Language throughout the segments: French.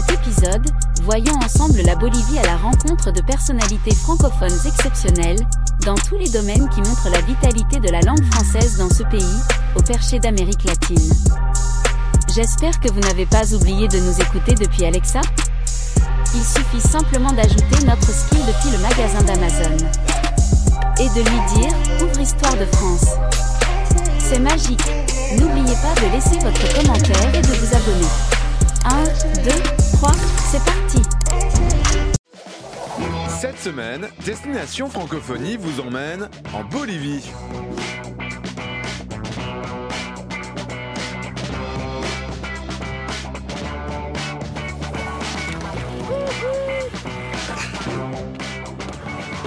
cet épisode, voyons ensemble la Bolivie à la rencontre de personnalités francophones exceptionnelles, dans tous les domaines qui montrent la vitalité de la langue française dans ce pays, au perché d'Amérique latine. J'espère que vous n'avez pas oublié de nous écouter depuis Alexa. Il suffit simplement d'ajouter notre skill depuis le magasin d'Amazon. Et de lui dire, ouvre Histoire de France. C'est magique. N'oubliez pas de laisser votre commentaire et de vous abonner. 1, 2, 3, c'est parti. Cette semaine, Destination Francophonie vous emmène en Bolivie.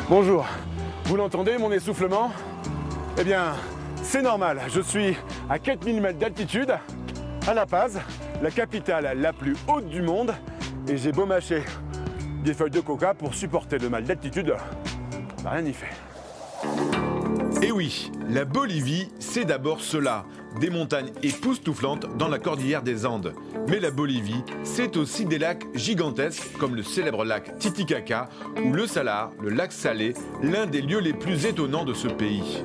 Bonjour, vous l'entendez mon essoufflement? Eh bien, c'est normal, je suis à 4000 mètres d'altitude, à La Paz, la capitale la plus haute du monde, et j'ai beau mâcher des feuilles de coca pour supporter le mal d'altitude, bah, rien n'y fait. Et oui, la Bolivie, c'est d'abord cela, des montagnes époustouflantes dans la cordillère des Andes. Mais la Bolivie, c'est aussi des lacs gigantesques comme le célèbre lac Titicaca ou le Salar, le lac Salé, l'un des lieux les plus étonnants de ce pays.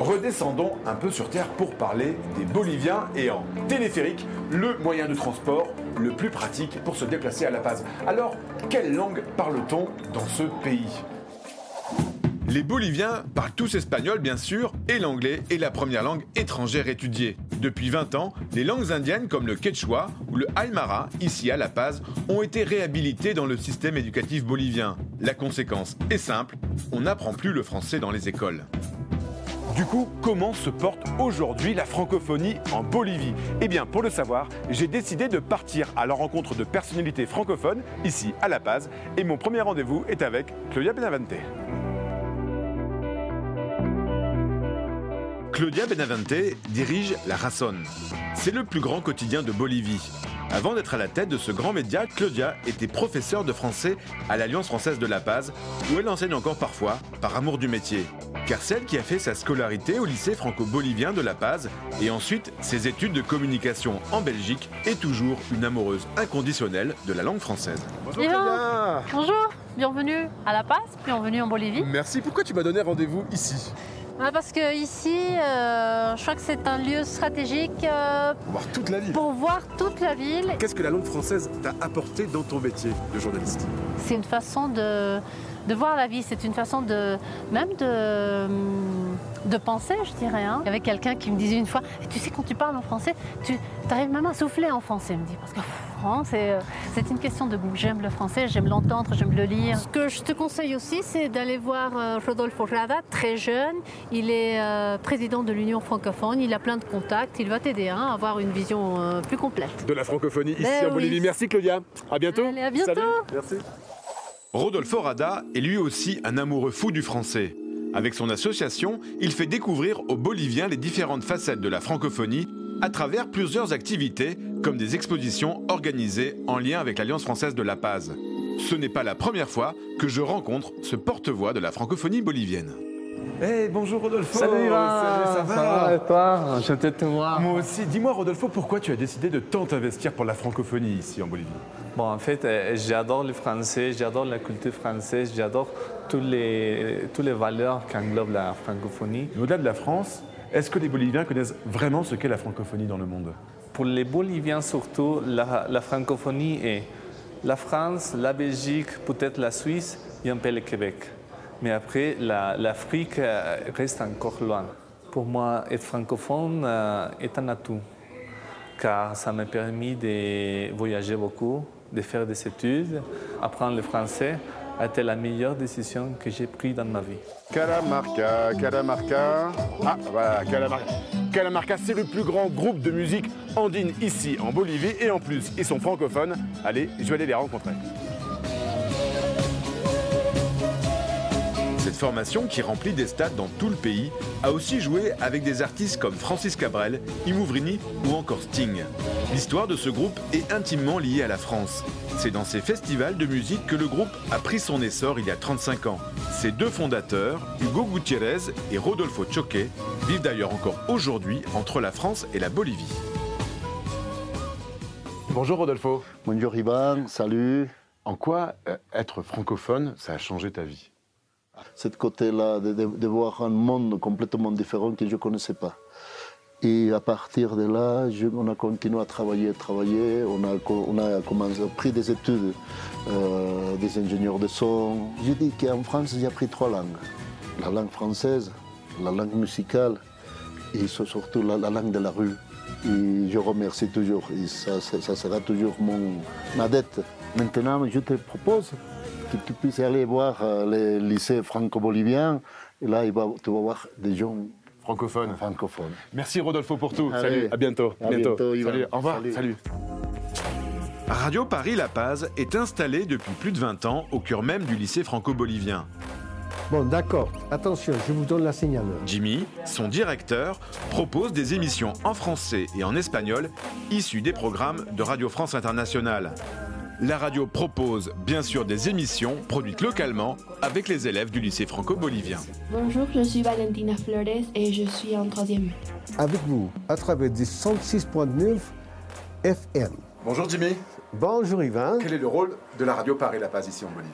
Redescendons un peu sur Terre pour parler des Boliviens et en téléphérique, le moyen de transport le plus pratique pour se déplacer à La Paz. Alors, quelle langue parle-t-on dans ce pays? Les Boliviens parlent tous espagnol bien sûr, et l'anglais est la première langue étrangère étudiée. Depuis 20 ans, les langues indiennes comme le quechua ou le aymara, ici à La Paz, ont été réhabilitées dans le système éducatif bolivien. La conséquence est simple, on n'apprend plus le français dans les écoles. Du coup, comment se porte aujourd'hui la francophonie en Bolivie? Eh bien, pour le savoir, j'ai décidé de partir à la rencontre de personnalités francophones ici à La Paz, et mon premier rendez-vous est avec Claudia Benavente. Claudia Benavente dirige La Razón. C'est le plus grand quotidien de Bolivie. Avant d'être à la tête de ce grand média, Claudia était professeure de français à l'Alliance française de La Paz, où elle enseigne encore parfois, par amour du métier. Car celle qui a fait sa scolarité au lycée franco-bolivien de La Paz et ensuite ses études de communication en Belgique est toujours une amoureuse inconditionnelle de la langue française. Bonjour. Claudia Bonjour, bienvenue à La Paz, bienvenue en Bolivie. Merci, pourquoi tu m'as donné rendez-vous ici? Ouais, parce que ici, euh, je crois que c'est un lieu stratégique euh, Pour voir toute la ville. pour voir toute la ville. Qu'est-ce que la langue française t'a apporté dans ton métier de journaliste? C'est une façon de, de voir la vie, c'est une façon de même de, de penser, je dirais. hein. Il y avait quelqu'un qui me disait une fois, tu sais quand tu parles en français, tu arrives même à souffler en français, il me dit, parce que vraiment, c'est une question de goût. J'aime le français, j'aime l'entendre, j'aime le lire. Ce que je te conseille aussi, c'est d'aller voir euh, Rodolfo Rada, très jeune. Il est euh, président de l'Union francophone, il a plein de contacts, il va t'aider hein, à avoir une vision euh, plus complète. De la francophonie ici Ben en Bolivie. Merci Claudia. À bientôt. Allez, à bientôt. Salut. Merci. Rodolfo Rada est lui aussi un amoureux fou du français. Avec son association, il fait découvrir aux Boliviens les différentes facettes de la francophonie à travers plusieurs activités comme des expositions organisées en lien avec l'Alliance française de la Paz. Ce n'est pas la première fois que je rencontre ce porte-voix de la francophonie bolivienne. Eh bonjour Rodolfo Salut Salut, ça va va et toi Enchanté de te voir. Moi aussi. Dis-moi Rodolfo, pourquoi tu as décidé de tant investir pour la francophonie ici en Bolivie? Bon, en fait, euh, j'adore le français, j'adore la culture française, j'adore tous les, toutes les valeurs qu'englobe la francophonie. Au-delà de la France, est-ce que les Boliviens connaissent vraiment ce qu'est la francophonie dans le monde? Pour les Boliviens surtout, la, la francophonie est la France, la Belgique, peut-être la Suisse et un peu le Québec. Mais après, la- l'Afrique euh, reste encore loin. Pour moi, être francophone euh, est un atout, car ça m'a permis de voyager beaucoup, de faire des études, apprendre le français a été la meilleure décision que j'ai prise dans ma vie. Calamarca, Calamarca. Ah, voilà, Calamarca. Calamarca, c'est le plus grand groupe de musique andine ici en Bolivie. Et en plus, ils sont francophones. Allez, je vais aller les rencontrer. Cette formation, qui remplit des stades dans tout le pays, a aussi joué avec des artistes comme Francis Cabrel, Imouvrini ou encore Sting. L'histoire de ce groupe est intimement liée à la France. C'est dans ces festivals de musique que le groupe a pris son essor il y a 35 ans. Ses deux fondateurs, Hugo Gutiérrez et Rodolfo Choque, vivent d'ailleurs encore aujourd'hui entre la France et la Bolivie. Bonjour Rodolfo. Bonjour Ivan, salut. En quoi euh, être francophone, ça a changé ta vie? Cette côté-là, de, voir un monde complètement différent que je ne connaissais pas. Et à partir de là, je- on a continué à travailler, travailler. On a, on a commencé, pris des études, euh, des ingénieurs de son. Je dis qu'en France, j'ai appris trois langues. La langue française, la langue musicale et surtout la, la langue de la rue. Et je remercie toujours. Et ça, ça- ça sera toujours mon, ma dette. Maintenant, je te propose que tu puisses aller voir euh, les lycées franco-boliviens. Et là, il va, tu vas voir des gens Francophone. francophones. Merci Rodolfo pour tout. Allez. Salut, à bientôt. À bientôt. Salut, au revoir. Salut. Salut. Radio Paris La Paz est installée depuis plus de 20 ans au cœur même du lycée franco-bolivien. Bon, d'accord. Attention, je vous donne la signal. Jimmy, son directeur, propose des émissions en français et en espagnol issues des programmes de Radio France Internationale. La radio propose bien sûr des émissions produites localement avec les élèves du lycée franco-bolivien. Bonjour, je suis Valentina Flores et je suis en troisième. Avec vous, à travers du 106.9 FM. Bonjour Jimmy, Bonjour Yvan. quel est le rôle de la radio Paris La Paz ici en Bolivie?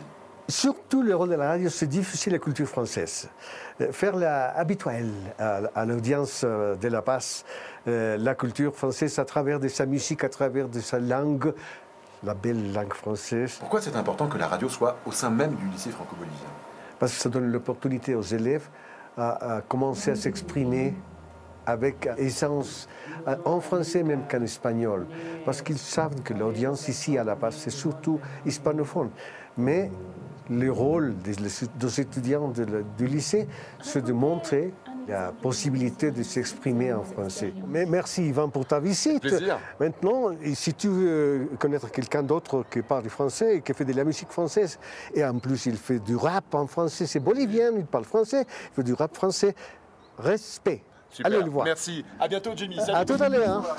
Surtout le rôle de la radio, c'est diffuser la culture française. Euh, Faire la habituelle à, à l'audience euh, de La Paz, euh, la culture française à travers de sa musique, à travers de sa langue, la belle langue française. Pourquoi c'est important que la radio soit au sein même du lycée franco-bolivien? Parce que ça donne l'opportunité aux élèves à, à commencer à s'exprimer avec aisance, euh, en français même qu'en espagnol, parce qu'ils savent que l'audience ici à La Paz, c'est surtout hispanophone. Mais le rôle des, des étudiants de la- du lycée, c'est de montrer la possibilité de s'exprimer en français. Mais merci Yvan pour ta visite. Plaisir. Maintenant, si tu veux connaître quelqu'un d'autre qui parle français et qui fait de la musique française, et en plus il fait du rap en français, c'est bolivien, il parle français, il fait du rap français, respect. Allez le voir. Merci. À bientôt Jimmy. À tout à l'heure.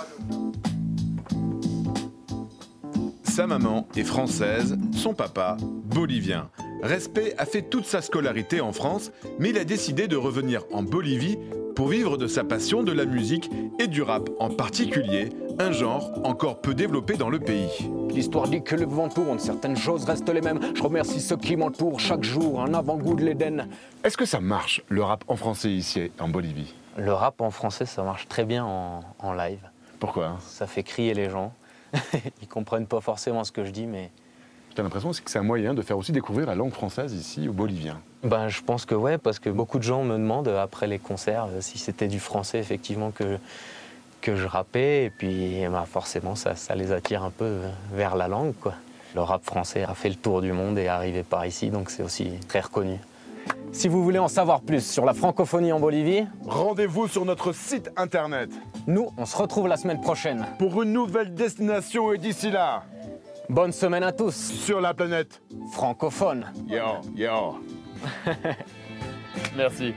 Sa maman est française, son papa bolivien. Respect a fait toute sa scolarité en France, mais il a décidé de revenir en Bolivie pour vivre de sa passion de la musique et du rap en particulier, un genre encore peu développé dans le pays. L'histoire dit que le vent tourne, certaines choses restent les mêmes. Je remercie ceux qui m'entourent chaque jour, un avant-goût de l'Éden. Est-ce que ça marche le rap en français ici en Bolivie? Le rap en français, ça marche très bien en, en live. Pourquoi? Ça fait crier les gens. Ils comprennent pas forcément ce que je dis, mais J'ai l'impression que c'est un moyen de faire aussi découvrir la langue française ici aux Boliviens. ben, je pense que ouais, parce que beaucoup de gens me demandent euh, après les concerts euh, si c'était du français effectivement que, que je rappais. Et puis ben, forcément, ça, ça les attire un peu euh, vers la langue. Quoi. Le rap français a fait le tour du monde et est arrivé par ici, donc c'est aussi très reconnu. Si vous voulez en savoir plus sur la francophonie en Bolivie, Rendez-vous sur notre site internet nous, on se retrouve la semaine prochaine. pour une nouvelle destination et d'ici là, Bonne semaine à tous, sur la planète. francophones. Yo, yo. Merci.